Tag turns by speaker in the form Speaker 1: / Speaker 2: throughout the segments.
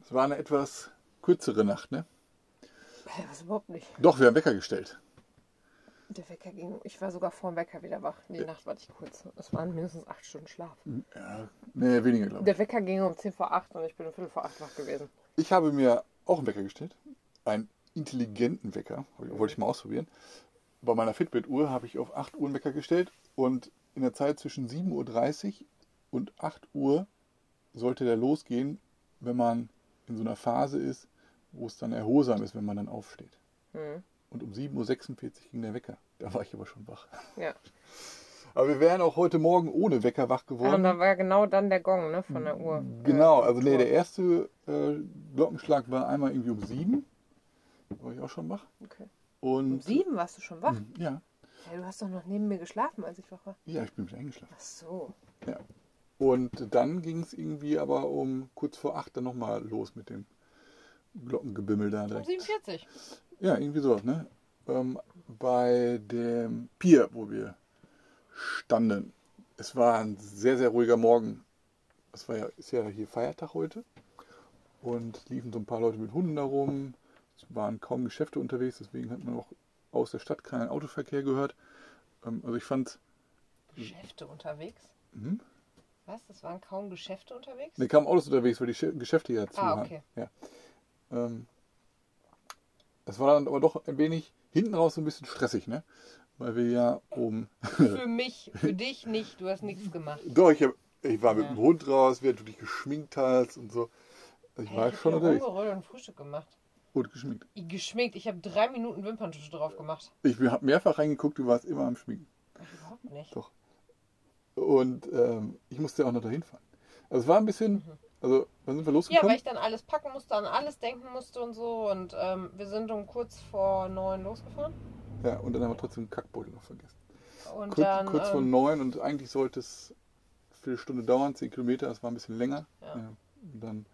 Speaker 1: Es war eine etwas kürzere Nacht, ne?
Speaker 2: Was überhaupt nicht.
Speaker 1: Doch, wir haben Wecker gestellt.
Speaker 2: Der Wecker ging. Ich war sogar vor dem Wecker wieder wach. Die Nacht war ich kurz. Es waren mindestens acht Stunden Schlaf.
Speaker 1: Ja, nee, weniger, glaube ich.
Speaker 2: Der Wecker ging um 10 vor 8 und ich bin um Viertel vor 8 wach gewesen.
Speaker 1: Ich habe mir auch einen Wecker gestellt. Einen intelligenten Wecker. Wollte ich mal ausprobieren. Bei meiner Fitbit-Uhr habe ich auf 8 Uhr einen Wecker gestellt und in der Zeit zwischen 7.30 Uhr und 8 Uhr sollte der losgehen, wenn man in so einer Phase ist, wo es dann erholsam ist, wenn man dann aufsteht.
Speaker 2: Hm.
Speaker 1: Und um 7.46 Uhr ging der Wecker. Da war ich aber schon wach.
Speaker 2: Ja.
Speaker 1: Aber wir wären auch heute Morgen ohne Wecker wach
Speaker 2: Und
Speaker 1: geworden.
Speaker 2: da war genau dann der Gong, ne, von der Uhr.
Speaker 1: Genau, also nee, der erste äh, Glockenschlag war einmal irgendwie um sieben. Da war ich auch schon wach.
Speaker 2: Okay.
Speaker 1: Und
Speaker 2: Um 7 warst du schon wach?
Speaker 1: ja,
Speaker 2: Ja, du hast doch noch neben mir geschlafen, als ich wach war.
Speaker 1: ja, ich bin wieder eingeschlafen.
Speaker 2: Ach so.
Speaker 1: Ja. Und dann ging es irgendwie aber um kurz vor acht dann nochmal los mit dem Glockengebimmel da
Speaker 2: Um
Speaker 1: direkt.
Speaker 2: 47.
Speaker 1: Ja, irgendwie sowas, ne? Ähm, bei dem Pier, wo wir standen. Es war ein sehr, sehr ruhiger Morgen. Es war ja, ist ja hier Feiertag heute. Und liefen so ein paar Leute mit Hunden herum. Es waren kaum Geschäfte unterwegs, deswegen hat man auch aus der Stadt keinen Autoverkehr gehört. Ähm, also ich fand,
Speaker 2: Geschäfte unterwegs?
Speaker 1: Mhm.
Speaker 2: Was? Das waren kaum Geschäfte unterwegs?
Speaker 1: ne, kamen Autos unterwegs, weil die Sch- Geschäfte ja zu
Speaker 2: Ah,
Speaker 1: waren.
Speaker 2: okay.
Speaker 1: Ja. Ähm, das war dann aber doch ein wenig hinten raus so ein bisschen stressig, ne? Weil wir ja um
Speaker 2: Für mich, für dich nicht. Du hast nichts gemacht.
Speaker 1: Doch, ich, hab, ich war mit
Speaker 2: Ja.
Speaker 1: dem Hund raus, während du dich geschminkt hast und so. Also ich war
Speaker 2: ich
Speaker 1: schon
Speaker 2: habe
Speaker 1: unterwegs.
Speaker 2: rumgerollt und Frühstück gemacht.
Speaker 1: Gut geschminkt.
Speaker 2: Ich geschminkt. Ich habe drei Minuten Wimperntusche drauf gemacht.
Speaker 1: Ich habe mehrfach reingeguckt, du warst immer am Schminken.
Speaker 2: Ach, überhaupt nicht.
Speaker 1: Doch. Und ähm, ich musste auch noch dahin fahren. Also es war ein bisschen, also wann sind wir
Speaker 2: Ja,
Speaker 1: losgekommen?
Speaker 2: weil ich dann alles packen musste, an alles denken musste und so. Und ähm, wir sind um kurz vor neun losgefahren.
Speaker 1: Ja, und dann haben wir trotzdem den Kackbeutel noch vergessen.
Speaker 2: Und
Speaker 1: Kurz,
Speaker 2: dann,
Speaker 1: kurz vor
Speaker 2: ähm,
Speaker 1: neun und eigentlich sollte es für eine Stunde dauern, zehn Kilometer, das war ein bisschen länger.
Speaker 2: Ja.
Speaker 1: Ja. Und dann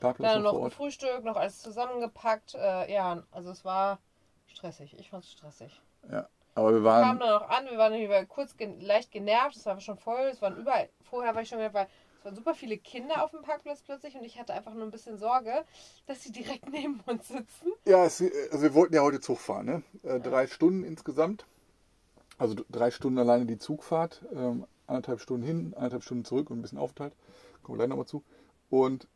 Speaker 1: Parkplatz
Speaker 2: dann
Speaker 1: noch
Speaker 2: noch
Speaker 1: vor Ort.
Speaker 2: gefrühstückt, noch alles zusammengepackt. Äh, ja, also es war stressig. Ich fand es stressig.
Speaker 1: Ja. Aber wir
Speaker 2: Wir kamen
Speaker 1: waren,
Speaker 2: dann auch an, wir waren über kurz gen leicht genervt, es war schon voll, es waren überall, vorher war ich schon weil es waren super viele Kinder auf dem Parkplatz plötzlich und ich hatte einfach nur ein bisschen Sorge, dass sie direkt neben uns sitzen.
Speaker 1: Ja, es, also wir wollten ja heute Zug fahren, ne? Äh, drei Stunden insgesamt. Also drei Stunden alleine die Zugfahrt, ähm, anderthalb Stunden hin, anderthalb Stunden zurück und ein bisschen Aufenthalt. Kommen wir gleich nochmal zu. Und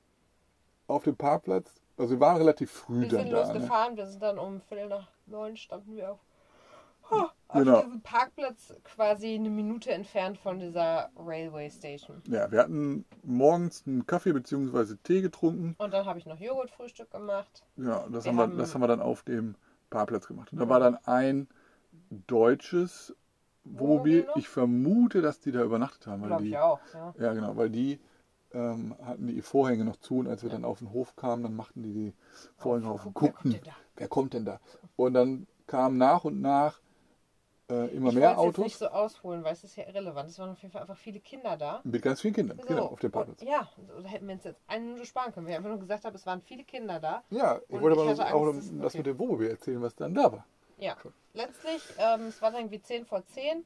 Speaker 1: auf dem Parkplatz, also wir waren relativ früh
Speaker 2: Wir
Speaker 1: dann
Speaker 2: sind
Speaker 1: da. Ne?
Speaker 2: losgefahren, wir sind dann um Viertel nach neun standen wir auf, auf
Speaker 1: Genau.
Speaker 2: diesem Parkplatz quasi eine Minute entfernt von dieser Railway Station.
Speaker 1: Ja, wir hatten morgens einen Kaffee bzw. Tee getrunken.
Speaker 2: Und dann habe ich noch Joghurtfrühstück gemacht.
Speaker 1: Ja, das, haben wir,
Speaker 2: haben-
Speaker 1: das haben wir dann auf dem Parkplatz gemacht. Und da war dann ein deutsches
Speaker 2: Wohnmobil?
Speaker 1: Ich vermute, dass die da übernachtet haben.
Speaker 2: Glaube
Speaker 1: die,
Speaker 2: ich auch, ja.
Speaker 1: Ja, genau, weil die ähm, hatten die Vorhänge noch zu und als wir dann auf den Hof kamen, dann machten die die Vorhänge auf und
Speaker 2: Guck, wer kommt
Speaker 1: guckten,
Speaker 2: denn da?
Speaker 1: wer kommt denn da? Und dann kamen nach und nach äh, immer
Speaker 2: Ich
Speaker 1: mehr
Speaker 2: wollte es jetzt
Speaker 1: Autos
Speaker 2: nicht so ausholen, weil es ist ja irrelevant. Es waren auf jeden Fall einfach viele Kinder da.
Speaker 1: mit ganz vielen Kindern,
Speaker 2: So,
Speaker 1: genau, auf dem Parkplatz.
Speaker 2: und Ja, da hätten wir uns jetzt eine Minute sparen können. Wir haben einfach nur gesagt, haben, es waren viele Kinder da.
Speaker 1: Ja, ich wollte
Speaker 2: ich
Speaker 1: aber auch
Speaker 2: Angst, dass-
Speaker 1: das
Speaker 2: okay.
Speaker 1: mit dem Wohnmobil erzählen, was dann da war.
Speaker 2: Ja,
Speaker 1: Schon.
Speaker 2: letztlich, ähm, es war dann irgendwie 10 vor 10.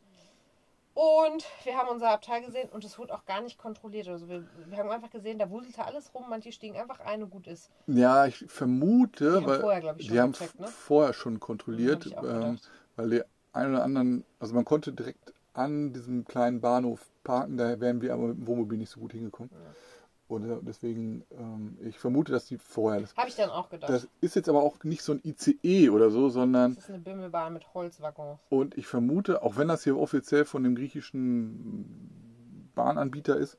Speaker 2: Und wir haben unser Abteil gesehen und es wurde auch gar nicht kontrolliert. Also wir, wir haben einfach gesehen, da wuselte alles rum, manche stiegen einfach ein und gut ist.
Speaker 1: Ja, ich vermute,
Speaker 2: haben
Speaker 1: weil
Speaker 2: vorher, glaub ich,
Speaker 1: die haben
Speaker 2: gecheckt, ne?
Speaker 1: vorher schon kontrolliert,
Speaker 2: Hab ich auch
Speaker 1: ähm, weil die einen oder anderen, also man konnte direkt an diesem kleinen Bahnhof parken, da wären wir aber mit dem Wohnmobil nicht so gut hingekommen. Und äh, deswegen, ähm, ich vermute, dass die vorher das.
Speaker 2: Habe ich dann auch gedacht.
Speaker 1: Das ist jetzt aber auch nicht so ein ICE oder so, sondern
Speaker 2: das ist eine Bimmelbahn mit Holzwaggons.
Speaker 1: und ich vermute, auch wenn das hier offiziell von dem griechischen Bahnanbieter ist,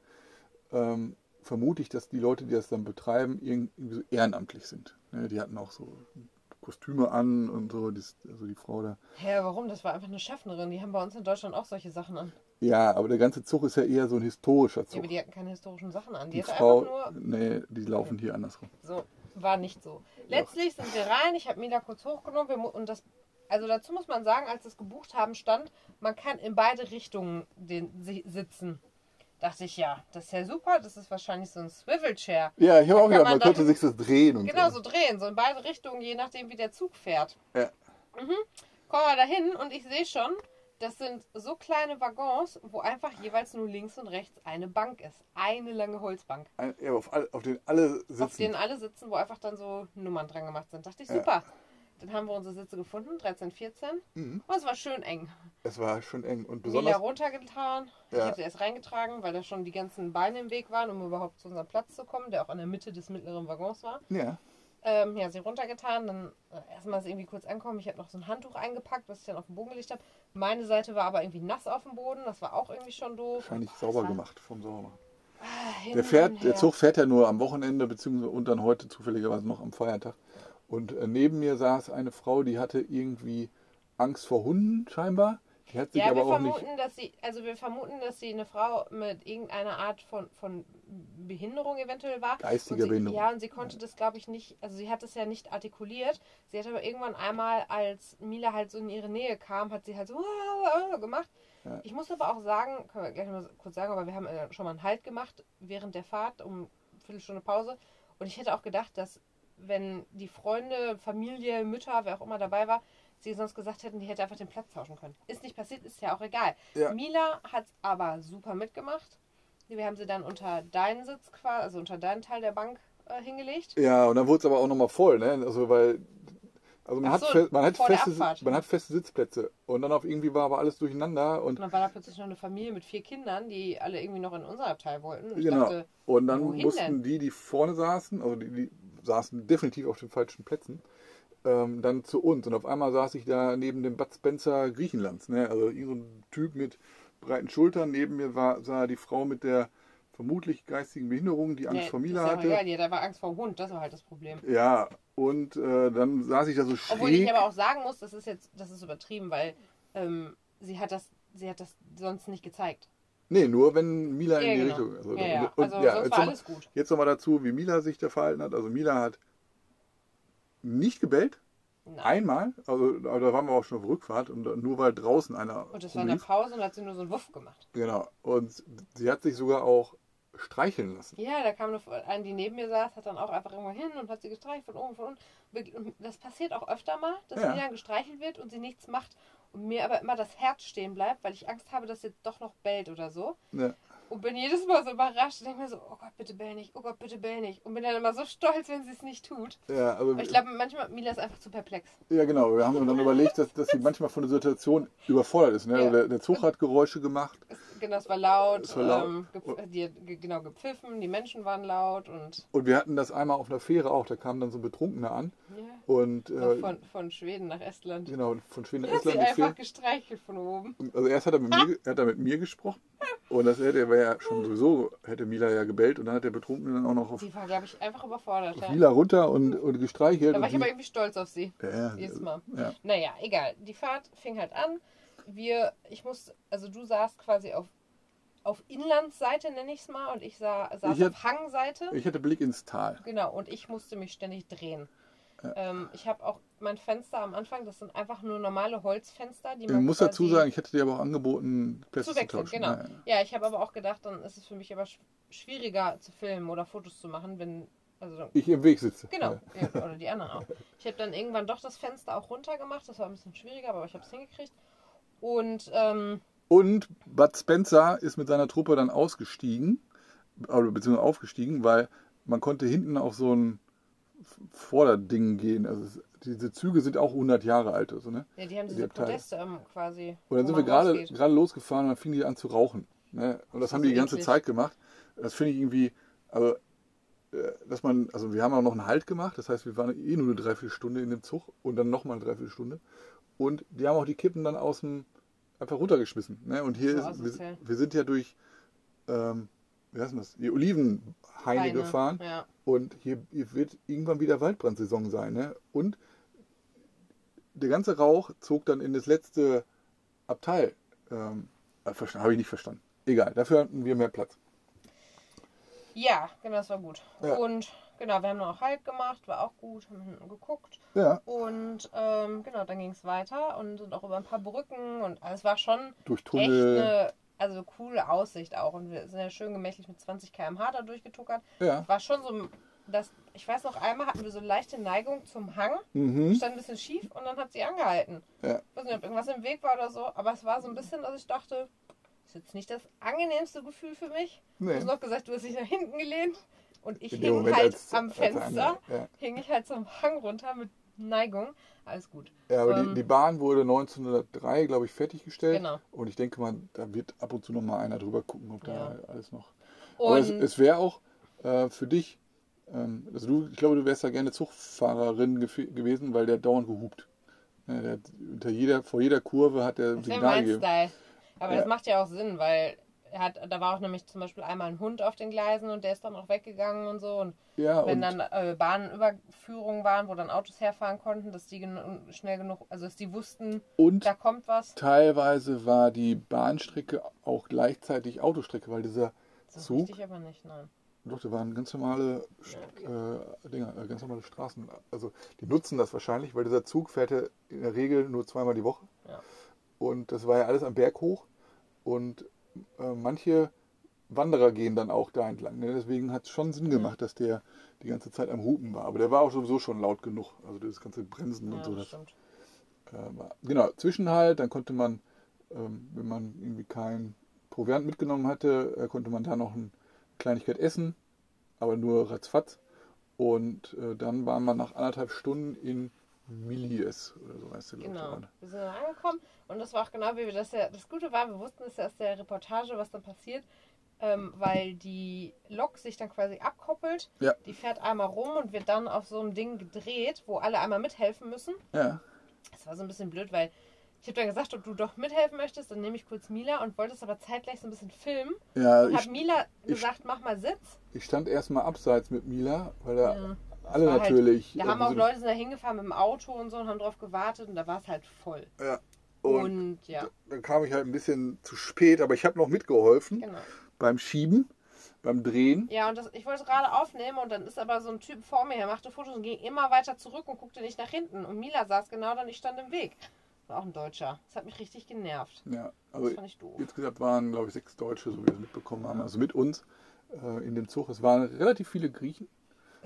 Speaker 1: ähm, vermute ich, dass die Leute, die das dann betreiben, irgendwie so ehrenamtlich sind. Ne, die hatten auch so Kostüme an und so, die, also die Frau da.
Speaker 2: Hä, warum? Das war einfach eine Schaffnerin. Die haben bei uns in Deutschland auch solche Sachen an.
Speaker 1: Ja, aber der ganze Zug ist ja eher so ein historischer
Speaker 2: Ja,
Speaker 1: Zug.
Speaker 2: aber die hatten keine historischen Sachen an. Die,
Speaker 1: die Frau,
Speaker 2: einfach nur.
Speaker 1: nee, die laufen hier andersrum.
Speaker 2: So, war nicht so. Letztlich sind wir rein. Ich habe Mila kurz hochgenommen. Wir, und das, also dazu muss man sagen, als wir es gebucht haben, stand, man kann in beide Richtungen den, si- sitzen. Dachte ich, ja, das ist ja super. Das ist wahrscheinlich so ein Swivel-Chair.
Speaker 1: Ja, ich habe auch gedacht,
Speaker 2: man
Speaker 1: könnte sich das drehen und
Speaker 2: Genau,
Speaker 1: so.
Speaker 2: so drehen, so in beide Richtungen, je nachdem, wie der Zug fährt.
Speaker 1: Ja.
Speaker 2: Kommen wir dahin und ich sehe schon, Das sind so kleine Waggons, wo einfach jeweils nur links und rechts eine Bank ist. Eine lange Holzbank.
Speaker 1: Ein, ja, auf, all, auf denen alle sitzen.
Speaker 2: Auf denen alle sitzen, wo einfach dann so Nummern dran gemacht sind. Dachte ich,
Speaker 1: Ja.
Speaker 2: Dann haben wir unsere Sitze gefunden, 13, 14.
Speaker 1: Mhm.
Speaker 2: Und es war schön eng.
Speaker 1: Es war schon eng. Und besonders,
Speaker 2: runtergetan. Ich
Speaker 1: Ja.
Speaker 2: habe sie erst reingetragen, weil da schon die ganzen Beine im Weg waren, um überhaupt zu unserem Platz zu kommen, der auch in der Mitte des mittleren Waggons war.
Speaker 1: ja,
Speaker 2: Ähm, ja, sie runtergetan, dann äh, erstmal irgendwie kurz ankommen. Ich habe noch so ein Handtuch eingepackt, was ich dann auf den Boden gelegt habe. Meine Seite war aber irgendwie nass auf dem Boden, das war auch irgendwie schon doof.
Speaker 1: wahrscheinlich
Speaker 2: Das
Speaker 1: sauber gemacht vom Saubermachen.
Speaker 2: Ah,
Speaker 1: Der,
Speaker 2: und
Speaker 1: fährt, der. Zug fährt ja nur am Wochenende, beziehungsweise und dann heute zufälligerweise noch am Feiertag. Und äh, neben mir saß eine Frau, die hatte irgendwie Angst vor Hunden scheinbar. Die hat sich
Speaker 2: Ja,
Speaker 1: aber
Speaker 2: wir
Speaker 1: auch nicht.
Speaker 2: vermuten, dass sie, also wir vermuten, dass sie eine Frau mit irgendeiner Art von, von Behinderung eventuell war.
Speaker 1: Geistige
Speaker 2: sie,
Speaker 1: Behinderung.
Speaker 2: Ja, und sie konnte das, glaube ich, nicht, also sie hat es ja nicht artikuliert. Sie hat aber irgendwann einmal, als Mila halt so in ihre Nähe kam, hat sie halt so gemacht.
Speaker 1: Ja.
Speaker 2: Ich muss aber auch sagen, können wir gleich mal kurz sagen, aber wir haben äh, schon mal einen Halt gemacht während der Fahrt um eine Viertelstunde Pause. Und ich hätte auch gedacht, dass wenn die Freunde, Familie, Mütter, wer auch immer dabei war, sie sonst gesagt hätten, die hätte einfach den Platz tauschen können. Ist nicht passiert, ist ja auch egal.
Speaker 1: Ja.
Speaker 2: Mila hat es aber super mitgemacht. Wir haben sie dann unter deinen Sitz quasi, also unter deinen Teil der Bank äh, hingelegt.
Speaker 1: Ja, und dann wurde es aber auch nochmal voll, ne? Also weil. Also man, hat,
Speaker 2: so,
Speaker 1: fe- man, hat feste, man hat feste Sitzplätze. Und dann auf irgendwie war aber alles durcheinander. Und
Speaker 2: Und dann war da plötzlich noch eine Familie mit vier Kindern, die alle irgendwie noch in unser Abteil wollten. Und
Speaker 1: genau.
Speaker 2: dachte,
Speaker 1: und dann mussten
Speaker 2: denn?
Speaker 1: die, die vorne saßen, also die, die saßen definitiv auf den falschen Plätzen, ähm, dann zu uns. Und auf einmal saß ich da neben dem Bud Spencer Griechenlands. Ne? Also irgend so ein Typ mit breiten Schultern. Neben mir war, sah die Frau mit der vermutlich geistigen Behinderung, die Angst
Speaker 2: nee,
Speaker 1: vor Mila
Speaker 2: ja
Speaker 1: hatte.
Speaker 2: die- da war Angst vor dem Hund, das war halt das Problem.
Speaker 1: Ja, und äh, dann saß ich da so
Speaker 2: Obwohl ich
Speaker 1: schräg.
Speaker 2: aber auch sagen muss, das ist jetzt, das ist übertrieben, weil ähm, sie hat das, sie hat das sonst nicht gezeigt.
Speaker 1: Nee, nur wenn Mila in
Speaker 2: Ja,
Speaker 1: die
Speaker 2: genau.
Speaker 1: Richtung. Also,
Speaker 2: Ja, ja.
Speaker 1: und-
Speaker 2: Also
Speaker 1: ja, jetzt
Speaker 2: war alles gut.
Speaker 1: Jetzt nochmal dazu, wie Mila sich da verhalten hat. Also Mila hat nicht gebellt,
Speaker 2: Nein.
Speaker 1: einmal, also aber da waren wir auch schon auf Rückfahrt und nur weil draußen einer
Speaker 2: Und das war in der. Pause und da hat sie nur so einen Wuff gemacht.
Speaker 1: Genau. Und sie hat sich sogar auch streicheln lassen.
Speaker 2: Ja, da kam eine, eine, die neben mir saß, hat dann auch einfach irgendwo hin und hat sie gestreichelt von oben, von unten. Und Das passiert auch öfter mal, dass
Speaker 1: Ja.
Speaker 2: sie dann gestreichelt wird und sie nichts macht und mir aber immer das Herz stehen bleibt, weil ich Angst habe, dass sie doch noch bellt oder so.
Speaker 1: Ja.
Speaker 2: Und bin jedes Mal so überrascht und denke mir so, oh Gott, bitte bell nicht, oh Gott, bitte bell nicht. Und bin dann immer so stolz, wenn sie es nicht tut.
Speaker 1: Ja, also,
Speaker 2: Aber ich glaube, manchmal, Mila ist einfach zu perplex.
Speaker 1: ja, genau. Wir haben uns dann überlegt, dass, dass sie manchmal von der Situation überfordert ist. Ne?
Speaker 2: Ja.
Speaker 1: Also der, der Zug hat Geräusche gemacht.
Speaker 2: Es, genau, es war laut,
Speaker 1: Es war laut.
Speaker 2: Ähm, gep- die hat ge- genau gepfiffen, die Menschen waren laut und
Speaker 1: Und wir hatten das einmal auf einer Fähre auch. Da kam dann so ein Betrunkener an.
Speaker 2: ja,
Speaker 1: Und äh,
Speaker 2: von, von Schweden nach Estland.
Speaker 1: genau, von Schweden nach
Speaker 2: Hat sie
Speaker 1: Estland
Speaker 2: einfach gestreichelt von oben.
Speaker 1: Also erst hat er mit mir, er hat er mit mir gesprochen. Und das hätte er ja schon sowieso, hätte Mila ja gebellt. Und dann hat der Betrunkene dann auch noch auf,
Speaker 2: Die war, glaube ich, einfach überfordert.
Speaker 1: auf. Mila runter und, und gestreichelt.
Speaker 2: Da war ich aber
Speaker 1: die-
Speaker 2: irgendwie stolz auf sie.
Speaker 1: ja,
Speaker 2: Jedes Mal.
Speaker 1: Ja.
Speaker 2: Naja, egal. Die Fahrt fing halt an. Wir, ich musste, also du saßt quasi auf, auf Inlandsseite, nenne ich es mal, und ich sah, saß
Speaker 1: Ich
Speaker 2: auf Hangseite.
Speaker 1: Ich hatte Blick ins Tal.
Speaker 2: Genau, und ich musste mich ständig drehen. Ähm, ich habe auch mein Fenster am Anfang, das sind einfach nur normale Holzfenster, die
Speaker 1: Ich
Speaker 2: man
Speaker 1: muss
Speaker 2: quasi
Speaker 1: dazu sagen, ich hätte dir aber auch angeboten, Plätze
Speaker 2: zu
Speaker 1: zu,
Speaker 2: wechseln,
Speaker 1: tauschen.
Speaker 2: genau.
Speaker 1: Ja,
Speaker 2: Ja, ich habe aber auch gedacht, dann ist es für mich aber sch- schwieriger zu filmen oder Fotos zu machen, wenn also
Speaker 1: Ich im Weg sitze.
Speaker 2: Genau,
Speaker 1: Ja.
Speaker 2: ja, oder die anderen auch. Ich habe dann irgendwann doch das Fenster auch runtergemacht. Das war ein bisschen schwieriger, aber ich habe es hingekriegt. Und ähm,
Speaker 1: Und Bud Spencer ist mit seiner Truppe dann ausgestiegen, oder beziehungsweise aufgestiegen, weil man konnte hinten auf so ein Vorderding gehen. Also es, diese Züge sind auch 100 Jahre alt. Also, ne?
Speaker 2: ja, die haben
Speaker 1: Die
Speaker 2: diese
Speaker 1: Abteile.
Speaker 2: Podeste quasi.
Speaker 1: Und dann sind wir gerade losgefahren und dann fingen die an zu rauchen. Ne? Und das
Speaker 2: ist
Speaker 1: haben die die ganze. Zeit gemacht. Das finde ich irgendwie, also, dass man, also wir haben auch noch einen Halt gemacht, das heißt, wir waren eh nur eine Dreiviertelstunde in dem Zug und dann nochmal eine Dreiviertelstunde. Und die haben auch die Kippen dann aus dem, einfach runtergeschmissen. Ne? Und hier
Speaker 2: So
Speaker 1: ist, wir, wir sind ja durch, ähm, wie heißt das, die Olivenhaine
Speaker 2: Beine,
Speaker 1: gefahren.
Speaker 2: Ja.
Speaker 1: Und hier, hier wird irgendwann wieder Waldbrandsaison sein. Ne? Und der ganze Rauch zog dann in das letzte Abteil. Ähm, Habe ich nicht verstanden. Egal, dafür hatten wir mehr Platz.
Speaker 2: Ja, genau, das war gut.
Speaker 1: Ja.
Speaker 2: Und genau, wir haben noch Halt gemacht, war auch gut, haben hinten geguckt.
Speaker 1: Ja,
Speaker 2: Und ähm, genau, dann ging es weiter und sind auch über ein paar Brücken und also es war schon
Speaker 1: durch
Speaker 2: echt eine also coole Aussicht auch. Und wir sind ja schön gemächlich mit 20 km/h da durchgetuckert.
Speaker 1: Ja,
Speaker 2: War schon so dass, ich weiß noch einmal hatten wir so leichte Neigung zum Hang,
Speaker 1: Mhm.
Speaker 2: stand ein bisschen schief und dann hat sie angehalten.
Speaker 1: Ja.
Speaker 2: Ich weiß nicht, ob irgendwas im Weg war oder so, aber es war so ein bisschen, dass ich dachte, jetzt nicht das angenehmste Gefühl für mich. Du
Speaker 1: Nee.
Speaker 2: hast noch gesagt, du hast dich nach hinten gelehnt und ich
Speaker 1: In
Speaker 2: hing
Speaker 1: Moment,
Speaker 2: halt
Speaker 1: als-
Speaker 2: am
Speaker 1: er
Speaker 2: Fenster,
Speaker 1: ja.
Speaker 2: hing ich halt zum Hang runter mit Neigung. Alles gut.
Speaker 1: Ja, aber
Speaker 2: Ähm,
Speaker 1: die, die Bahn wurde 1903, glaube ich, fertiggestellt.
Speaker 2: Genau.
Speaker 1: Und ich denke mal, da wird ab und zu noch mal einer drüber gucken, ob
Speaker 2: Ja.
Speaker 1: da alles noch. Aber es,
Speaker 2: Und
Speaker 1: es wäre auch äh, für dich, ähm, also du, ich glaube, du wärst da gerne Zugfahrerin gewesen, weil der dauernd gehupt. Ja, der hat jeder, vor jeder Kurve hat er Signal gegeben.
Speaker 2: Style. Aber
Speaker 1: Ja.
Speaker 2: das macht ja auch Sinn, weil er hat, da war auch nämlich zum Beispiel einmal ein Hund auf den Gleisen und der ist dann auch weggegangen und so. Und
Speaker 1: Ja,
Speaker 2: wenn
Speaker 1: und,
Speaker 2: dann äh, Bahnüberführungen waren, wo dann Autos herfahren konnten, dass die genu- schnell genug, also dass die wussten,
Speaker 1: und
Speaker 2: da kommt was.
Speaker 1: teilweise war die Bahnstrecke auch gleichzeitig Autostrecke, weil dieser
Speaker 2: So
Speaker 1: Zug,
Speaker 2: richtig aber nicht, nein.
Speaker 1: doch, da waren ganz normale äh, Dinger, äh, ganz normale Straßen. Also die nutzen das wahrscheinlich, weil dieser Zug fährt ja in der Regel nur zweimal die Woche.
Speaker 2: Ja.
Speaker 1: Und das war ja alles am Berg hoch. Und äh, manche Wanderer gehen dann auch da entlang. Ne? Deswegen hat es schon Sinn gemacht, dass der die ganze Zeit am Hupen war. Aber der war auch sowieso schon laut genug. Also das ganze Bremsen und
Speaker 2: Ja,
Speaker 1: so.
Speaker 2: das
Speaker 1: äh, war, genau, Zwischenhalt, dann konnte man, ähm, wenn man irgendwie kein Proviant mitgenommen hatte, äh, konnte man da noch eine Kleinigkeit essen, aber nur ratzfatz. Und äh, dann war man nach anderthalb Stunden in Milies oder so heißt der glaub ich,
Speaker 2: Genau.
Speaker 1: gerade.
Speaker 2: Wir sind dann angekommen und das war auch genau wie wir das ja. Das Gute war, wir wussten es ja aus der Reportage, was dann passiert, ähm, weil die Lok sich dann quasi abkoppelt.
Speaker 1: Ja.
Speaker 2: Die fährt einmal rum und wird dann auf so einem Ding gedreht, wo alle einmal mithelfen müssen.
Speaker 1: Ja,
Speaker 2: Das war so ein bisschen blöd, weil ich habe dann gesagt, ob du doch mithelfen möchtest, dann nehme ich kurz Mila und wollte es aber zeitgleich so ein bisschen filmen.
Speaker 1: ja
Speaker 2: Und
Speaker 1: ich,
Speaker 2: habe Mila
Speaker 1: ich-
Speaker 2: gesagt, mach mal Sitz.
Speaker 1: ich stand erstmal abseits mit Mila, weil da
Speaker 2: Ja.
Speaker 1: Alle
Speaker 2: halt-
Speaker 1: natürlich.
Speaker 2: Da haben auch
Speaker 1: so-
Speaker 2: Leute sind da hingefahren mit dem Auto und so und haben drauf gewartet und da war es halt voll.
Speaker 1: Ja.
Speaker 2: Und,
Speaker 1: Und,
Speaker 2: ja,
Speaker 1: dann kam ich halt ein bisschen zu spät, aber ich habe noch mitgeholfen
Speaker 2: genau.
Speaker 1: beim Schieben, beim Drehen.
Speaker 2: Ja, und das, ich wollte es gerade aufnehmen und dann ist aber so ein Typ vor mir, der machte Fotos und ging immer weiter zurück und guckte nicht nach hinten. Und Mila saß genau da und ich stand im Weg. War auch ein Deutscher. Das hat mich richtig genervt.
Speaker 1: Ja, also
Speaker 2: Das fand ich doof.
Speaker 1: insgesamt waren, glaube ich, sechs Deutsche, so wie wir es mitbekommen haben, also mit uns äh, in dem Zug. Es waren relativ viele Griechen.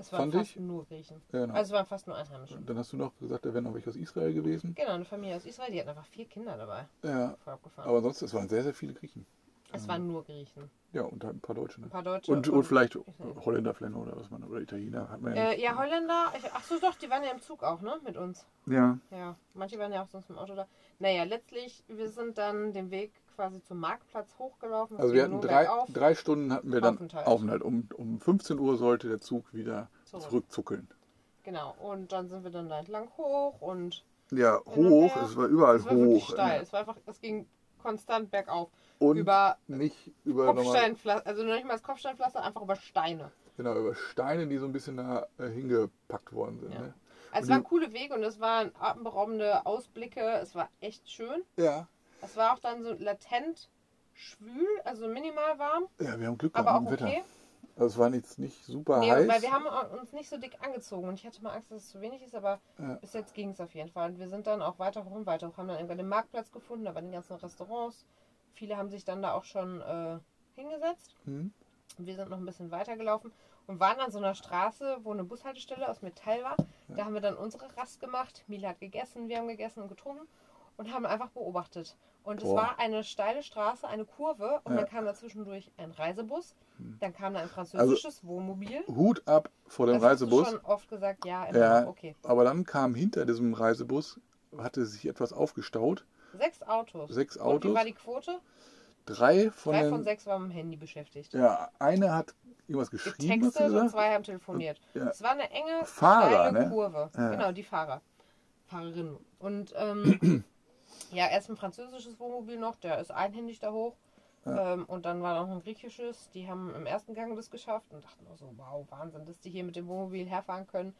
Speaker 2: Es waren fast
Speaker 1: ich.
Speaker 2: nur Griechen.
Speaker 1: Ja, genau.
Speaker 2: Also es waren fast nur Einheimische.
Speaker 1: Dann hast du noch gesagt, da wären noch welche aus Israel gewesen.
Speaker 2: Genau, eine Familie aus Israel, die hatten einfach vier Kinder dabei.
Speaker 1: Ja, aber sonst, es waren sehr, sehr viele Griechen.
Speaker 2: es waren nur Griechen.
Speaker 1: Ja, und halt ein paar Deutsche. Ne?
Speaker 2: Ein paar Deutsche.
Speaker 1: Und, und vielleicht
Speaker 2: Israel.
Speaker 1: Holländer vielleicht oder was man, oder Italiener hat man ja.
Speaker 2: Äh, ja, Holländer. Ich, ach so, doch, die waren ja im Zug auch, ne? Mit uns.
Speaker 1: Ja,
Speaker 2: Ja, manche waren ja auch sonst im Auto da. Naja, letztlich, wir sind dann den Weg quasi zum Marktplatz hochgelaufen.
Speaker 1: also wir hatten drei, drei Stunden hatten wir dann
Speaker 2: Aufenthalt.
Speaker 1: Aufenthalt. Um, um 15 Uhr sollte der Zug wieder
Speaker 2: Zurück.
Speaker 1: zurückzuckeln.
Speaker 2: Genau, und dann sind wir dann da entlang hoch und
Speaker 1: Ja, hoch, es war überall
Speaker 2: es war
Speaker 1: hoch.
Speaker 2: steil.
Speaker 1: ja.
Speaker 2: Es war einfach, es ging konstant bergauf.
Speaker 1: Und
Speaker 2: über
Speaker 1: nicht über
Speaker 2: Kopfsteinpflaster, also noch nicht mal das Kopfsteinpflaster, einfach über Steine.
Speaker 1: genau, über Steine, die so ein bisschen da äh, hingepackt worden sind.
Speaker 2: Ja.
Speaker 1: Ne?
Speaker 2: Also es waren coole Wege und es waren atemberaubende Ausblicke. Es war echt schön.
Speaker 1: ja.
Speaker 2: Es war auch dann so latent schwül, also minimal warm,
Speaker 1: Ja, wir haben Glück
Speaker 2: aber
Speaker 1: gehabt
Speaker 2: auch
Speaker 1: mit dem
Speaker 2: okay.
Speaker 1: Wetter. Also es war jetzt nicht super
Speaker 2: Nee,
Speaker 1: heiß.
Speaker 2: weil wir haben uns nicht so dick angezogen und ich hatte mal Angst, dass es zu wenig ist, aber
Speaker 1: Ja.
Speaker 2: bis jetzt ging es auf jeden Fall. Und wir sind dann auch weiter hoch und weiter hoch, haben dann irgendwann den Marktplatz gefunden, da waren die ganzen Restaurants. Viele haben sich dann da auch schon äh, hingesetzt.
Speaker 1: Hm?
Speaker 2: Und wir sind noch ein bisschen weiter gelaufen und waren an so einer Straße, wo eine Bushaltestelle aus Metall war. Da haben wir dann unsere Rast gemacht. Mila hat gegessen, wir haben gegessen und getrunken und haben einfach beobachtet. Und es
Speaker 1: Boah.
Speaker 2: war eine steile Straße, eine Kurve und
Speaker 1: Ja.
Speaker 2: dann kam da zwischendurch ein Reisebus.
Speaker 1: Hm.
Speaker 2: Dann kam da ein französisches Wohnmobil.
Speaker 1: Hut ab vor dem
Speaker 2: Das hast
Speaker 1: Reisebus.
Speaker 2: Du schon oft gesagt, ja, immer
Speaker 1: Ja,
Speaker 2: okay.
Speaker 1: aber dann kam hinter diesem Reisebus, hatte sich etwas aufgestaut.
Speaker 2: Sechs Autos.
Speaker 1: Sechs
Speaker 2: Und wie
Speaker 1: Autos.
Speaker 2: war die Quote?
Speaker 1: Drei von
Speaker 2: Drei
Speaker 1: den.
Speaker 2: von sechs waren mit dem Handy beschäftigt.
Speaker 1: Ja, eine hat irgendwas geschrieben, hast
Speaker 2: Getextet und zwei haben telefoniert.
Speaker 1: Ja.
Speaker 2: Es war eine enge,
Speaker 1: Fahrer,
Speaker 2: steile
Speaker 1: ne?
Speaker 2: Kurve.
Speaker 1: Ja.
Speaker 2: Genau, die Fahrer. Fahrerinnen. Und ähm, ja, erst ein französisches Wohnmobil noch, der ist einhändig da hoch. Ähm, und dann war noch ein griechisches, die haben im ersten Gang das geschafft und dachten auch so, wow, Wahnsinn, dass die hier mit dem Wohnmobil herfahren können.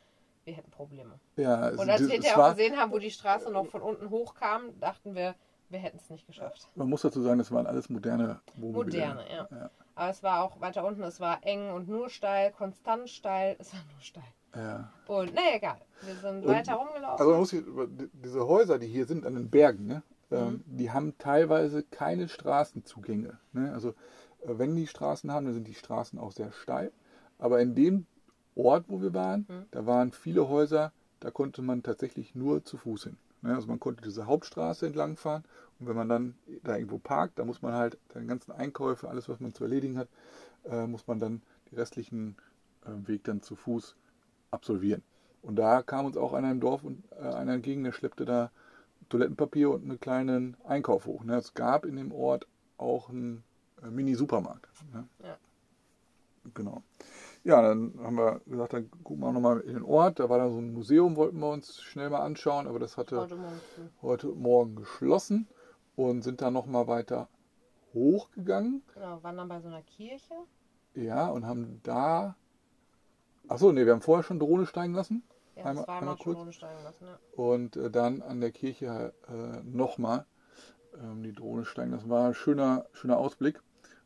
Speaker 2: Wir hätten Probleme.
Speaker 1: Ja, es,
Speaker 2: Und als wir hinterher auch gesehen haben, wo die Straße noch von unten hochkam, dachten wir, wir hätten es nicht geschafft.
Speaker 1: man muss dazu sagen, das waren alles moderne Wohnmobile.
Speaker 2: Moderne, ja.
Speaker 1: Ja.
Speaker 2: Aber es war auch weiter unten, es war eng und nur steil, konstant steil, es war nur steil.
Speaker 1: Ja.
Speaker 2: Und naja, egal. Wir sind
Speaker 1: Und-
Speaker 2: weiter rumgelaufen.
Speaker 1: Also man muss die- diese Häuser, die hier sind an den Bergen, ne,
Speaker 2: Mhm.
Speaker 1: ähm, die haben teilweise keine Straßenzugänge. Ne? Also äh, wenn die Straßen haben, dann sind die Straßen auch sehr steil. Aber in dem Ort, wo wir waren,
Speaker 2: Hm.
Speaker 1: da waren viele Häuser, da konnte man tatsächlich nur zu Fuß hin. Ne, Also man konnte diese Hauptstraße entlang fahren und wenn man dann da irgendwo parkt, da muss man halt seine ganzen Einkäufe, alles was man zu erledigen hat, äh, muss man dann den restlichen äh, Weg dann zu Fuß absolvieren. Und da kam uns auch einer im Dorf und äh, einer entgegen, der schleppte da Toilettenpapier und einen kleinen Einkauf hoch. Ne? Es gab in dem Ort auch einen äh, Mini-Supermarkt. Ne?
Speaker 2: Ja.
Speaker 1: Genau. Ja, dann haben wir gesagt, dann gucken wir auch nochmal in den Ort. Da war da so ein Museum, wollten wir uns schnell mal anschauen, aber das hatte
Speaker 2: Heute Morgen
Speaker 1: heute Morgen geschlossen und sind dann nochmal weiter hochgegangen.
Speaker 2: Genau, waren dann bei so einer Kirche.
Speaker 1: Ja, und haben da. Achso, nee, wir haben vorher schon Drohne steigen lassen.
Speaker 2: Ja,
Speaker 1: Einmal-
Speaker 2: zweimal
Speaker 1: einmal
Speaker 2: schon
Speaker 1: kurz.
Speaker 2: ohne steigen lassen. Ja.
Speaker 1: Und äh, dann an der Kirche äh, nochmal ähm, die Drohne steigen lassen. War ein schöner, schöner Ausblick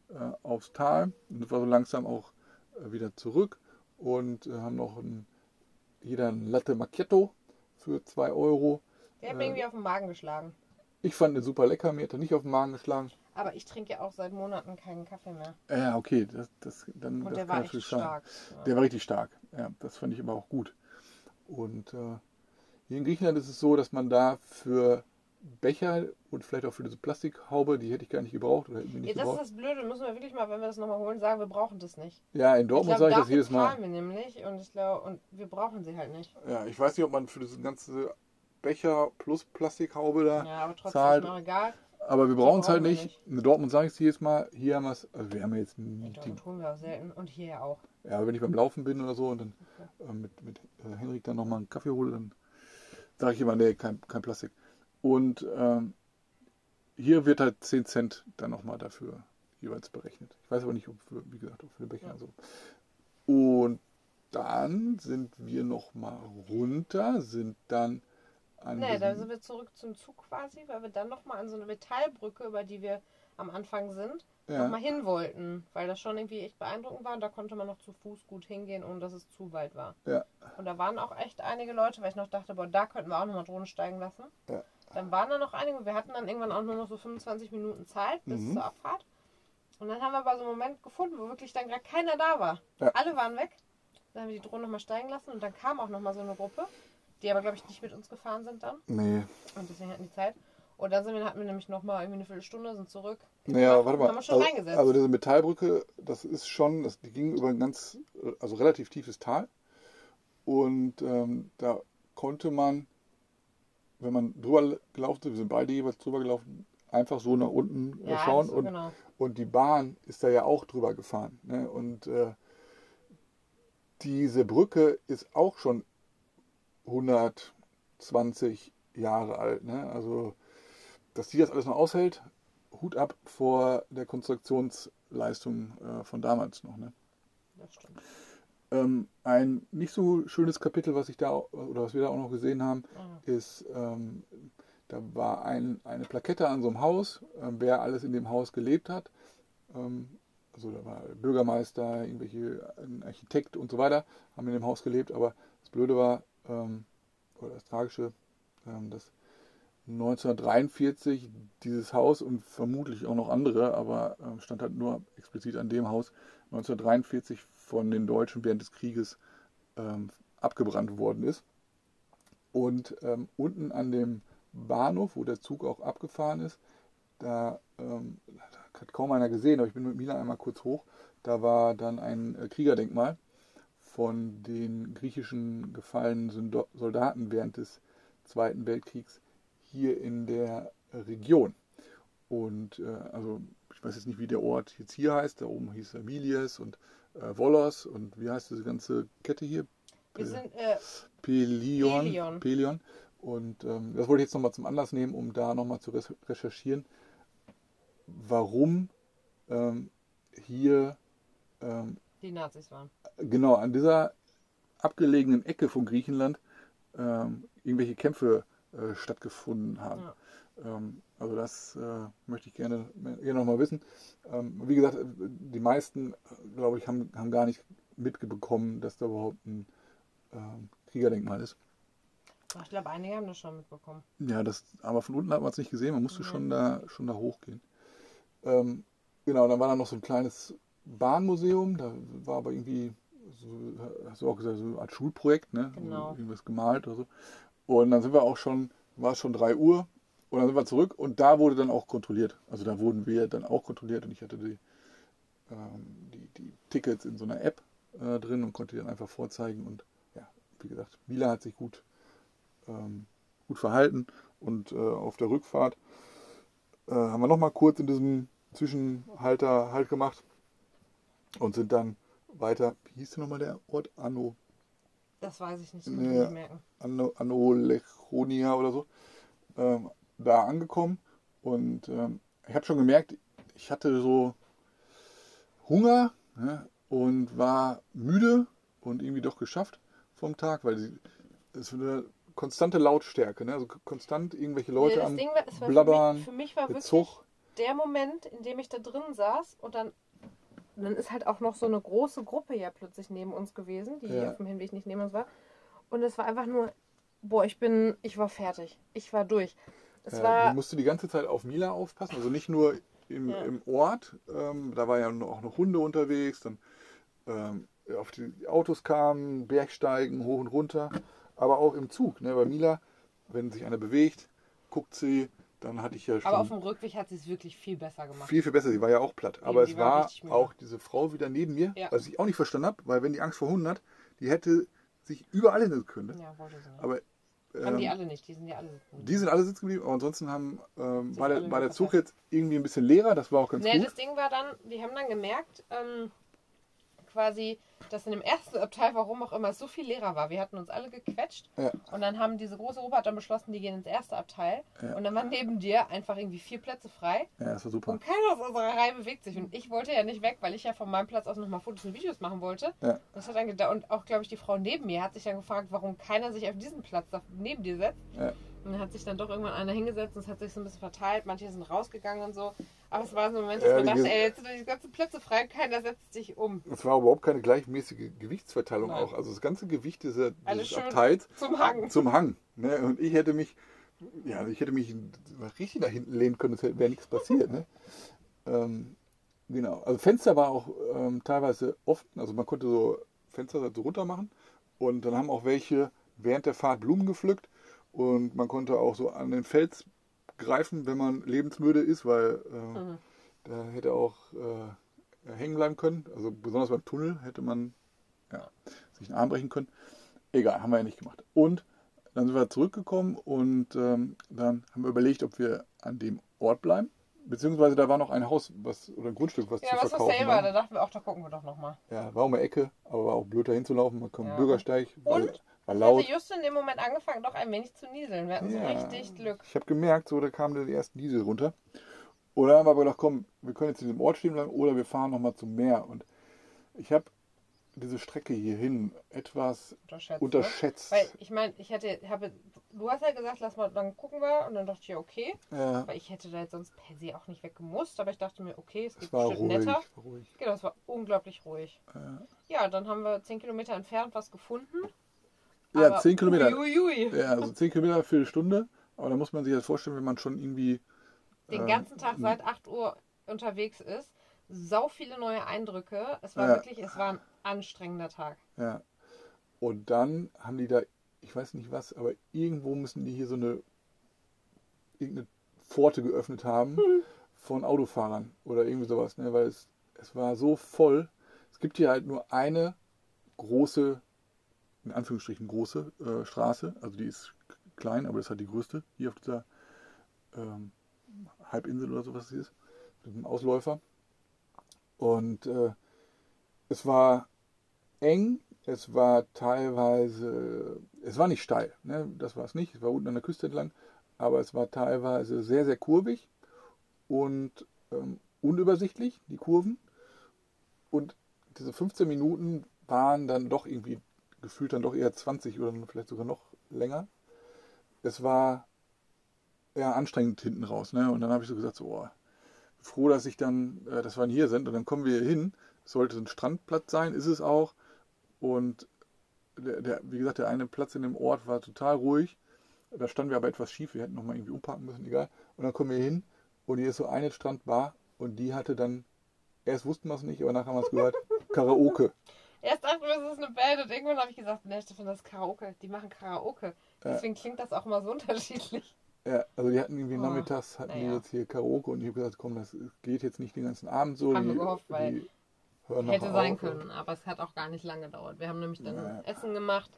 Speaker 1: äh, aufs Tal. Und war so langsam auch äh, wieder zurück. Und äh, haben noch ein, jeder ein Latte Macchiato für 2 Euro.
Speaker 2: Der hat mir
Speaker 1: Äh.
Speaker 2: irgendwie auf den Magen geschlagen.
Speaker 1: Ich fand den super lecker, mir hat er nicht auf den Magen geschlagen.
Speaker 2: Aber ich trinke ja auch seit Monaten keinen Kaffee mehr.
Speaker 1: Ja, okay, das, das, dann,
Speaker 2: Und
Speaker 1: das
Speaker 2: der war echt stark. Ja.
Speaker 1: Der war richtig stark. Ja, das fand ich aber auch gut. Und äh, hier in Griechenland ist es so, dass man da für Becher und vielleicht auch für diese Plastikhaube, die hätte ich gar nicht gebraucht oder hätten wir
Speaker 2: Ja,
Speaker 1: nicht
Speaker 2: das ist
Speaker 1: gebraucht.
Speaker 2: das Blöde, müssen wir wirklich mal, wenn wir das nochmal holen, sagen, wir brauchen das nicht.
Speaker 1: Ja, in
Speaker 2: Ich
Speaker 1: Dortmund sage ich das jedes Mal.
Speaker 2: zahlen wir nämlich und ich glaube, und wir brauchen sie halt nicht.
Speaker 1: Ja, ich weiß nicht, ob man für diese ganze Becher plus Plastikhaube da,
Speaker 2: Ja, aber trotzdem
Speaker 1: Zahlt.
Speaker 2: ist egal.
Speaker 1: Aber wir brauchen es halt
Speaker 2: wir
Speaker 1: nicht. In Dortmund sage ich es jedes Mal. Hier haben wir es, also wir haben ja jetzt
Speaker 2: In
Speaker 1: nicht die
Speaker 2: Dortmund tun wir auch selten und hier ja auch.
Speaker 1: Ja, wenn ich beim Laufen bin oder so und dann äh, mit, mit äh, Henrik dann nochmal einen Kaffee hole, dann sage ich immer, nee, kein, kein Plastik. Und ähm, hier wird halt 10 Cent dann nochmal dafür jeweils berechnet. Ich weiß aber nicht, ob für, wie gesagt, ob für den Becher
Speaker 2: Ja.
Speaker 1: und so. Und dann sind wir nochmal runter, sind dann an
Speaker 2: Nee, da sind wir zurück zum Zug quasi, weil wir dann nochmal an so eine Metallbrücke, über die wir am Anfang sind,
Speaker 1: ja,
Speaker 2: nochmal hin wollten. Weil das schon irgendwie echt beeindruckend war und da konnte man noch zu Fuß gut hingehen, ohne dass es zu weit war.
Speaker 1: Ja.
Speaker 2: Und da waren auch echt einige Leute, weil ich noch dachte, boah, da könnten wir auch nochmal Drohnen steigen lassen.
Speaker 1: Ja.
Speaker 2: Dann waren da noch einige, wir hatten dann irgendwann auch nur noch so 25 Minuten Zeit bis
Speaker 1: Mhm.
Speaker 2: zur Abfahrt. Und dann haben wir aber so einen Moment gefunden, wo wirklich dann gar keiner da war.
Speaker 1: Ja.
Speaker 2: Alle waren weg. Dann haben wir die Drohne nochmal steigen lassen und dann kam auch nochmal so eine Gruppe, die aber, glaube ich, nicht mit uns gefahren sind dann.
Speaker 1: Nee,
Speaker 2: Und deswegen hatten die Zeit. Und dann sind wir, hatten wir nämlich nochmal irgendwie eine Viertelstunde, sind zurück.
Speaker 1: Naja, warte mal.
Speaker 2: Haben wir schon
Speaker 1: Also,
Speaker 2: reingesetzt.
Speaker 1: also diese Metallbrücke, das ist schon, das, die ging über ein ganz, also relativ tiefes Tal. Und ähm, da konnte man, wenn man drüber gelaufen ist, wir sind beide jeweils drüber gelaufen, einfach so nach unten äh,
Speaker 2: ja,
Speaker 1: schauen. und,
Speaker 2: genau.
Speaker 1: und die Bahn ist da ja auch drüber gefahren. Ne? Und äh, diese Brücke ist auch schon 120 Jahre alt. Ne? Also, dass die das alles noch aushält, Hut ab vor der Konstruktionsleistung äh, von damals noch. Ne?
Speaker 2: Das stimmt.
Speaker 1: Ähm, ein nicht so schönes Kapitel, was ich da oder was wir da auch noch gesehen haben,
Speaker 2: Mhm.
Speaker 1: ist, ähm, da war ein, eine Plakette an so einem Haus, ähm, wer alles in dem Haus gelebt hat. Ähm, also da war Bürgermeister, irgendwelche ein Architekt und so weiter, haben in dem Haus gelebt, aber das Blöde war, oder das Tragische, ähm, dass 1943 dieses Haus und vermutlich auch noch andere, aber ähm, stand halt nur explizit an dem Haus, 1943 von den Deutschen während des Krieges ähm, abgebrannt worden ist. Und ähm, unten an dem Bahnhof, wo der Zug auch abgefahren ist, da, ähm, hat kaum einer gesehen, aber ich bin mit Milan einmal kurz hoch. Da war dann ein äh, Kriegerdenkmal von den griechischen gefallenen Soldaten während des Zweiten Weltkriegs hier in der Region. Und äh, also ich weiß jetzt nicht, wie der Ort jetzt hier heißt. Da oben hieß Milies und äh, Volos und wie heißt diese ganze Kette hier?
Speaker 2: Wir sind, äh,
Speaker 1: Pelion.
Speaker 2: Pelion.
Speaker 1: Pelion. Und ähm, das wollte ich jetzt nochmal zum Anlass nehmen, um da nochmal zu recherchieren, warum ähm, hier ähm,
Speaker 2: die Nazis waren.
Speaker 1: Genau an dieser abgelegenen Ecke von Griechenland ähm, irgendwelche Kämpfe äh, stattgefunden haben.
Speaker 2: Ja.
Speaker 1: Ähm, also das äh, möchte ich gerne, gerne nochmal wissen. Ähm, wie gesagt, die meisten, glaube ich, haben, haben gar nicht mitbekommen, dass da überhaupt ein ähm, Kriegerdenkmal ist.
Speaker 2: Ich glaube, einige haben das schon mitbekommen.
Speaker 1: Ja, das, aber von unten hat man es nicht gesehen, man musste
Speaker 2: Ja.
Speaker 1: schon, da, schon da hochgehen. Ähm, genau, dann war da noch so ein kleines Bahnmuseum, da war aber irgendwie so, hast du auch gesagt, so eine Art Schulprojekt, ne?
Speaker 2: Genau.
Speaker 1: Irgendwas gemalt oder so. Und dann sind wir auch schon, war es schon 3 Uhr und dann sind wir zurück und da wurde dann auch kontrolliert. Also da wurden wir dann auch kontrolliert und ich hatte die, ähm, die, die Tickets in so einer App äh, drin und konnte die dann einfach vorzeigen. Und ja, wie gesagt, Mila hat sich gut, ähm, gut verhalten und äh, auf der Rückfahrt äh, haben wir nochmal kurz in diesem Zwischenhalter Halt gemacht und sind dann weiter, wie hieß denn nochmal der Ort? Anno,
Speaker 2: Das weiß ich nicht,
Speaker 1: Nee.
Speaker 2: nicht merken.
Speaker 1: Anno, Anolechonia oder so, ähm, da angekommen. Und ähm, ich habe schon gemerkt, ich hatte so Hunger ne, und war müde und irgendwie doch geschafft vom Tag, weil sie- es eine konstante Lautstärke, ne? also konstant irgendwelche Leute
Speaker 2: das
Speaker 1: am
Speaker 2: Ding war, war
Speaker 1: Blabbern,
Speaker 2: für mich, für mich war wirklich
Speaker 1: Zug.
Speaker 2: der Moment, in dem ich da drin saß und dann, dann ist halt auch noch so eine große Gruppe ja plötzlich neben uns gewesen, die
Speaker 1: Ja.
Speaker 2: auf dem Hinweg nicht neben uns war. Und es war einfach nur, boah, ich bin, ich war fertig. Ich war durch. Es
Speaker 1: Äh,
Speaker 2: war,
Speaker 1: du musste die ganze Zeit auf Mila aufpassen, also nicht nur im,
Speaker 2: Ja.
Speaker 1: im Ort, ähm, da war ja auch noch Hunde unterwegs, dann ähm, auf die Autos kamen, Bergsteigen hoch und runter, aber auch im Zug. Ne? Bei Mila, wenn sich einer bewegt, guckt sie, dann hatte ich ja schon
Speaker 2: aber auf dem Rückweg hat sie es wirklich viel besser gemacht.
Speaker 1: viel, viel besser. Sie war ja auch platt.
Speaker 2: Nee,
Speaker 1: Aber es
Speaker 2: war
Speaker 1: auch diese Frau wieder neben mir,
Speaker 2: Ja.
Speaker 1: was ich auch nicht verstanden habe, weil wenn die Angst vor Hunden hat, die hätte sich überall hinsetzen können. Ne?
Speaker 2: Ja, wollte sie nicht.
Speaker 1: Aber
Speaker 2: Haben die
Speaker 1: ähm,
Speaker 2: alle nicht, die sind ja alle sitzen.
Speaker 1: die sind alle sitzen geblieben, aber ansonsten haben, ähm, war, der, war der Zug jetzt irgendwie ein bisschen leerer, das war auch ganz
Speaker 2: Nee,
Speaker 1: gut.
Speaker 2: das Ding war dann, die haben dann gemerkt, ähm, quasi, dass in dem ersten Abteil, warum auch immer, so viel leerer war. Wir hatten uns alle gequetscht
Speaker 1: Ja.
Speaker 2: und dann haben diese große Gruppe hat dann beschlossen, die gehen ins erste Abteil
Speaker 1: Ja.
Speaker 2: und dann waren neben dir einfach irgendwie vier Plätze frei
Speaker 1: Ja, das war super.
Speaker 2: und keiner aus unserer Reihe bewegt sich und ich wollte ja nicht weg, weil ich ja von meinem Platz aus nochmal Fotos und Videos machen wollte.
Speaker 1: Ja.
Speaker 2: Das hat dann geda- und auch, glaube ich, die Frau neben mir hat sich dann gefragt, warum keiner sich auf diesen Platz neben dir setzt.
Speaker 1: Ja.
Speaker 2: Und dann hat sich dann doch irgendwann einer hingesetzt und es hat sich so ein bisschen verteilt. Manche sind rausgegangen und so. Aber es war so ein Moment, dass man dachte, ey, jetzt sind die ganzen Plätze frei keiner setzt sich um.
Speaker 1: Es war überhaupt keine gleichmäßige Gewichtsverteilung
Speaker 2: Nein.
Speaker 1: auch. Also das ganze Gewicht dieser, dieses Abteils
Speaker 2: Zum Hang.
Speaker 1: zum Hang. Ne? Und ich hätte mich, ja, ich hätte mich richtig nach hinten lehnen können, es wäre nichts passiert. Ne? Ähm, genau. Also Fenster war auch ähm, teilweise offen, also man konnte so Fenster so runter machen und dann haben auch welche während der Fahrt Blumen gepflückt und man konnte auch so an den Fels greifen, wenn man lebensmüde ist, weil äh,
Speaker 2: Mhm.
Speaker 1: da hätte auch äh, hängen bleiben können. Also besonders beim Tunnel hätte man ja, sich einen Arm brechen können. Egal, haben wir ja nicht gemacht. Und dann sind wir zurückgekommen und ähm, dann haben wir überlegt, ob wir an dem Ort bleiben. Beziehungsweise da war noch ein Haus was, oder ein Grundstück, was
Speaker 2: Ja,
Speaker 1: zu
Speaker 2: was
Speaker 1: verkaufen
Speaker 2: war,
Speaker 1: war.
Speaker 2: da dachten wir auch, da gucken wir doch nochmal.
Speaker 1: Ja, war um die Ecke, aber war auch blöd dahin zu laufen. Man kommt
Speaker 2: Ja.
Speaker 1: Bürgersteig,
Speaker 2: Und?
Speaker 1: War
Speaker 2: Ich hatte
Speaker 1: laut.
Speaker 2: just in dem Moment angefangen, doch ein wenig zu nieseln. Wir hatten so
Speaker 1: Ja.
Speaker 2: richtig Glück.
Speaker 1: Ich habe gemerkt, so da kamen die ersten Diesel runter. Und dann haben wir aber gedacht, komm, wir können jetzt in diesem Ort stehen bleiben oder wir fahren nochmal zum Meer. Und ich habe diese Strecke hierhin etwas
Speaker 2: Unterschätzt. ne?
Speaker 1: unterschätzt.
Speaker 2: Weil ich meine, ich hätte, habe, du hast ja gesagt, lass mal, dann gucken wir. Und dann dachte ich, ja, okay.
Speaker 1: Ja,
Speaker 2: Weil ich hätte da jetzt sonst per se auch nicht weggemusst. Aber ich dachte mir, okay, es
Speaker 1: es
Speaker 2: geht
Speaker 1: war
Speaker 2: bestimmt
Speaker 1: ruhig,
Speaker 2: netter.
Speaker 1: war ruhig.
Speaker 2: Genau, es war unglaublich ruhig.
Speaker 1: Ja.
Speaker 2: Ja, dann haben wir 10 Kilometer entfernt was gefunden.
Speaker 1: Ja,
Speaker 2: Aber
Speaker 1: 10 Kilometer.
Speaker 2: Uiuiui.
Speaker 1: Ja, also 10 Kilometer, Viertelstunde. Aber da muss man sich das vorstellen, wenn man schon irgendwie.
Speaker 2: Den
Speaker 1: ähm,
Speaker 2: ganzen Tag seit 8 Uhr unterwegs ist. Sau viele neue Eindrücke. Es war
Speaker 1: Ja.
Speaker 2: wirklich, es war ein anstrengender Tag.
Speaker 1: Ja. Und dann haben die da, ich weiß nicht was, aber irgendwo müssen die hier so eine irgendeine Pforte geöffnet haben von Autofahrern oder irgendwie sowas, ne? Weil es, es war so voll. Es gibt hier halt nur eine große, in Anführungsstrichen große äh, Straße. Also die ist klein, aber das ist halt die größte hier auf dieser ähm, Halbinsel oder sowas hier ist. Mit einem Ausläufer. Und äh, es war eng, es war teilweise, es war nicht steil, ne? das war es nicht, es war unten an der Küste entlang, aber es war teilweise sehr, sehr kurvig und ähm, unübersichtlich, die Kurven. Und diese 15 Minuten waren dann doch irgendwie gefühlt dann doch eher 20 oder vielleicht sogar noch länger. Es war ja anstrengend hinten raus. Ne? Und dann habe ich so gesagt, so, oh, froh, dass ich dann, äh, dass wir hier sind. Und dann kommen wir hier hin. Es sollte ein Strandplatz sein, ist es auch. Und der, der, wie gesagt, der eine Platz in dem Ort war total ruhig. Da standen wir aber etwas schief. Wir hätten nochmal irgendwie umparken müssen, egal. Und dann kommen wir hin und hier ist so eine Strandbar und die hatte dann, erst wussten wir es nicht, aber nachher haben wir es gehört, Karaoke.
Speaker 2: Erst dachten wir, es ist eine Band und irgendwann habe ich gesagt, nee, Stefan, das ist Karaoke. Die machen Karaoke.
Speaker 1: Ja.
Speaker 2: Deswegen klingt das auch immer so unterschiedlich.
Speaker 1: Ja, also die hatten irgendwie
Speaker 2: Oh,
Speaker 1: nachmittags, hatten die
Speaker 2: naja.
Speaker 1: jetzt hier Karaoke und ich habe gesagt, komm, das geht jetzt nicht den ganzen Abend so.
Speaker 2: Haben
Speaker 1: die,
Speaker 2: wir gehofft, weil
Speaker 1: die
Speaker 2: Hätte sein
Speaker 1: auf.
Speaker 2: können, aber es hat auch gar nicht lange gedauert. Wir haben nämlich dann
Speaker 1: Ja.
Speaker 2: Essen gemacht.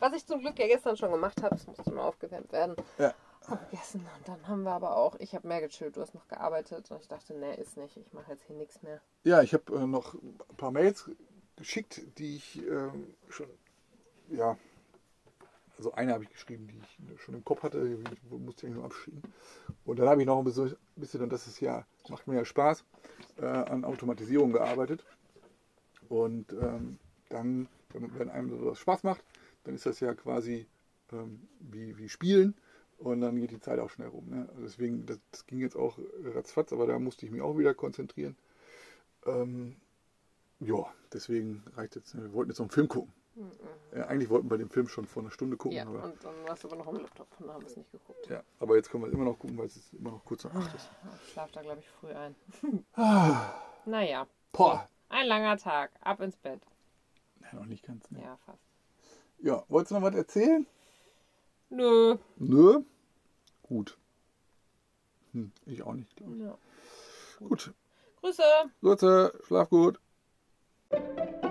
Speaker 2: Was ich zum Glück ja gestern schon gemacht habe, es musste nur aufgewärmt werden.
Speaker 1: Ja.
Speaker 2: Hab gegessen und dann haben wir aber auch, ich habe mehr gechillt, du hast noch gearbeitet und ich dachte, nee, ist nicht, ich mache jetzt hier nichts mehr.
Speaker 1: Ja, ich habe äh, noch ein paar Mails geschickt, die ich ähm, schon, ja, also eine habe ich geschrieben, die ich schon im Kopf hatte, die musste ich nur abschieben. Und dann habe ich noch ein bisschen, und das ist ja, macht mir ja Spaß, äh, an Automatisierung gearbeitet. Und ähm, dann, wenn wenn einem sowas Spaß macht, dann ist das ja quasi ähm, wie, wie Spielen und dann geht die Zeit auch schnell rum. Ne? Also deswegen, das, das ging jetzt auch ratzfatz, aber da musste ich mich auch wieder konzentrieren. Ähm, ja, deswegen reicht jetzt. Wir wollten jetzt noch einen Film gucken. Äh, eigentlich wollten wir den Film schon vor einer Stunde gucken.
Speaker 2: Ja,
Speaker 1: aber,
Speaker 2: und dann warst du aber noch im Laptop und haben es nicht geguckt.
Speaker 1: ja, aber jetzt können wir es immer noch gucken, weil es ist immer noch kurz nach acht ist.
Speaker 2: Ich schlaf da, glaube ich, früh ein.
Speaker 1: Ah,
Speaker 2: Naja,
Speaker 1: boah.
Speaker 2: ein langer Tag, ab ins Bett.
Speaker 1: Ja, noch nicht ganz. Ne?
Speaker 2: Ja, fast.
Speaker 1: Ja, wolltest du noch was erzählen?
Speaker 2: Nö.
Speaker 1: Nö. Gut. Hm, ich auch nicht, glaube ich.
Speaker 2: Ja.
Speaker 1: Gut.
Speaker 2: Grüße.
Speaker 1: Grüße, schlaf gut. Thank you.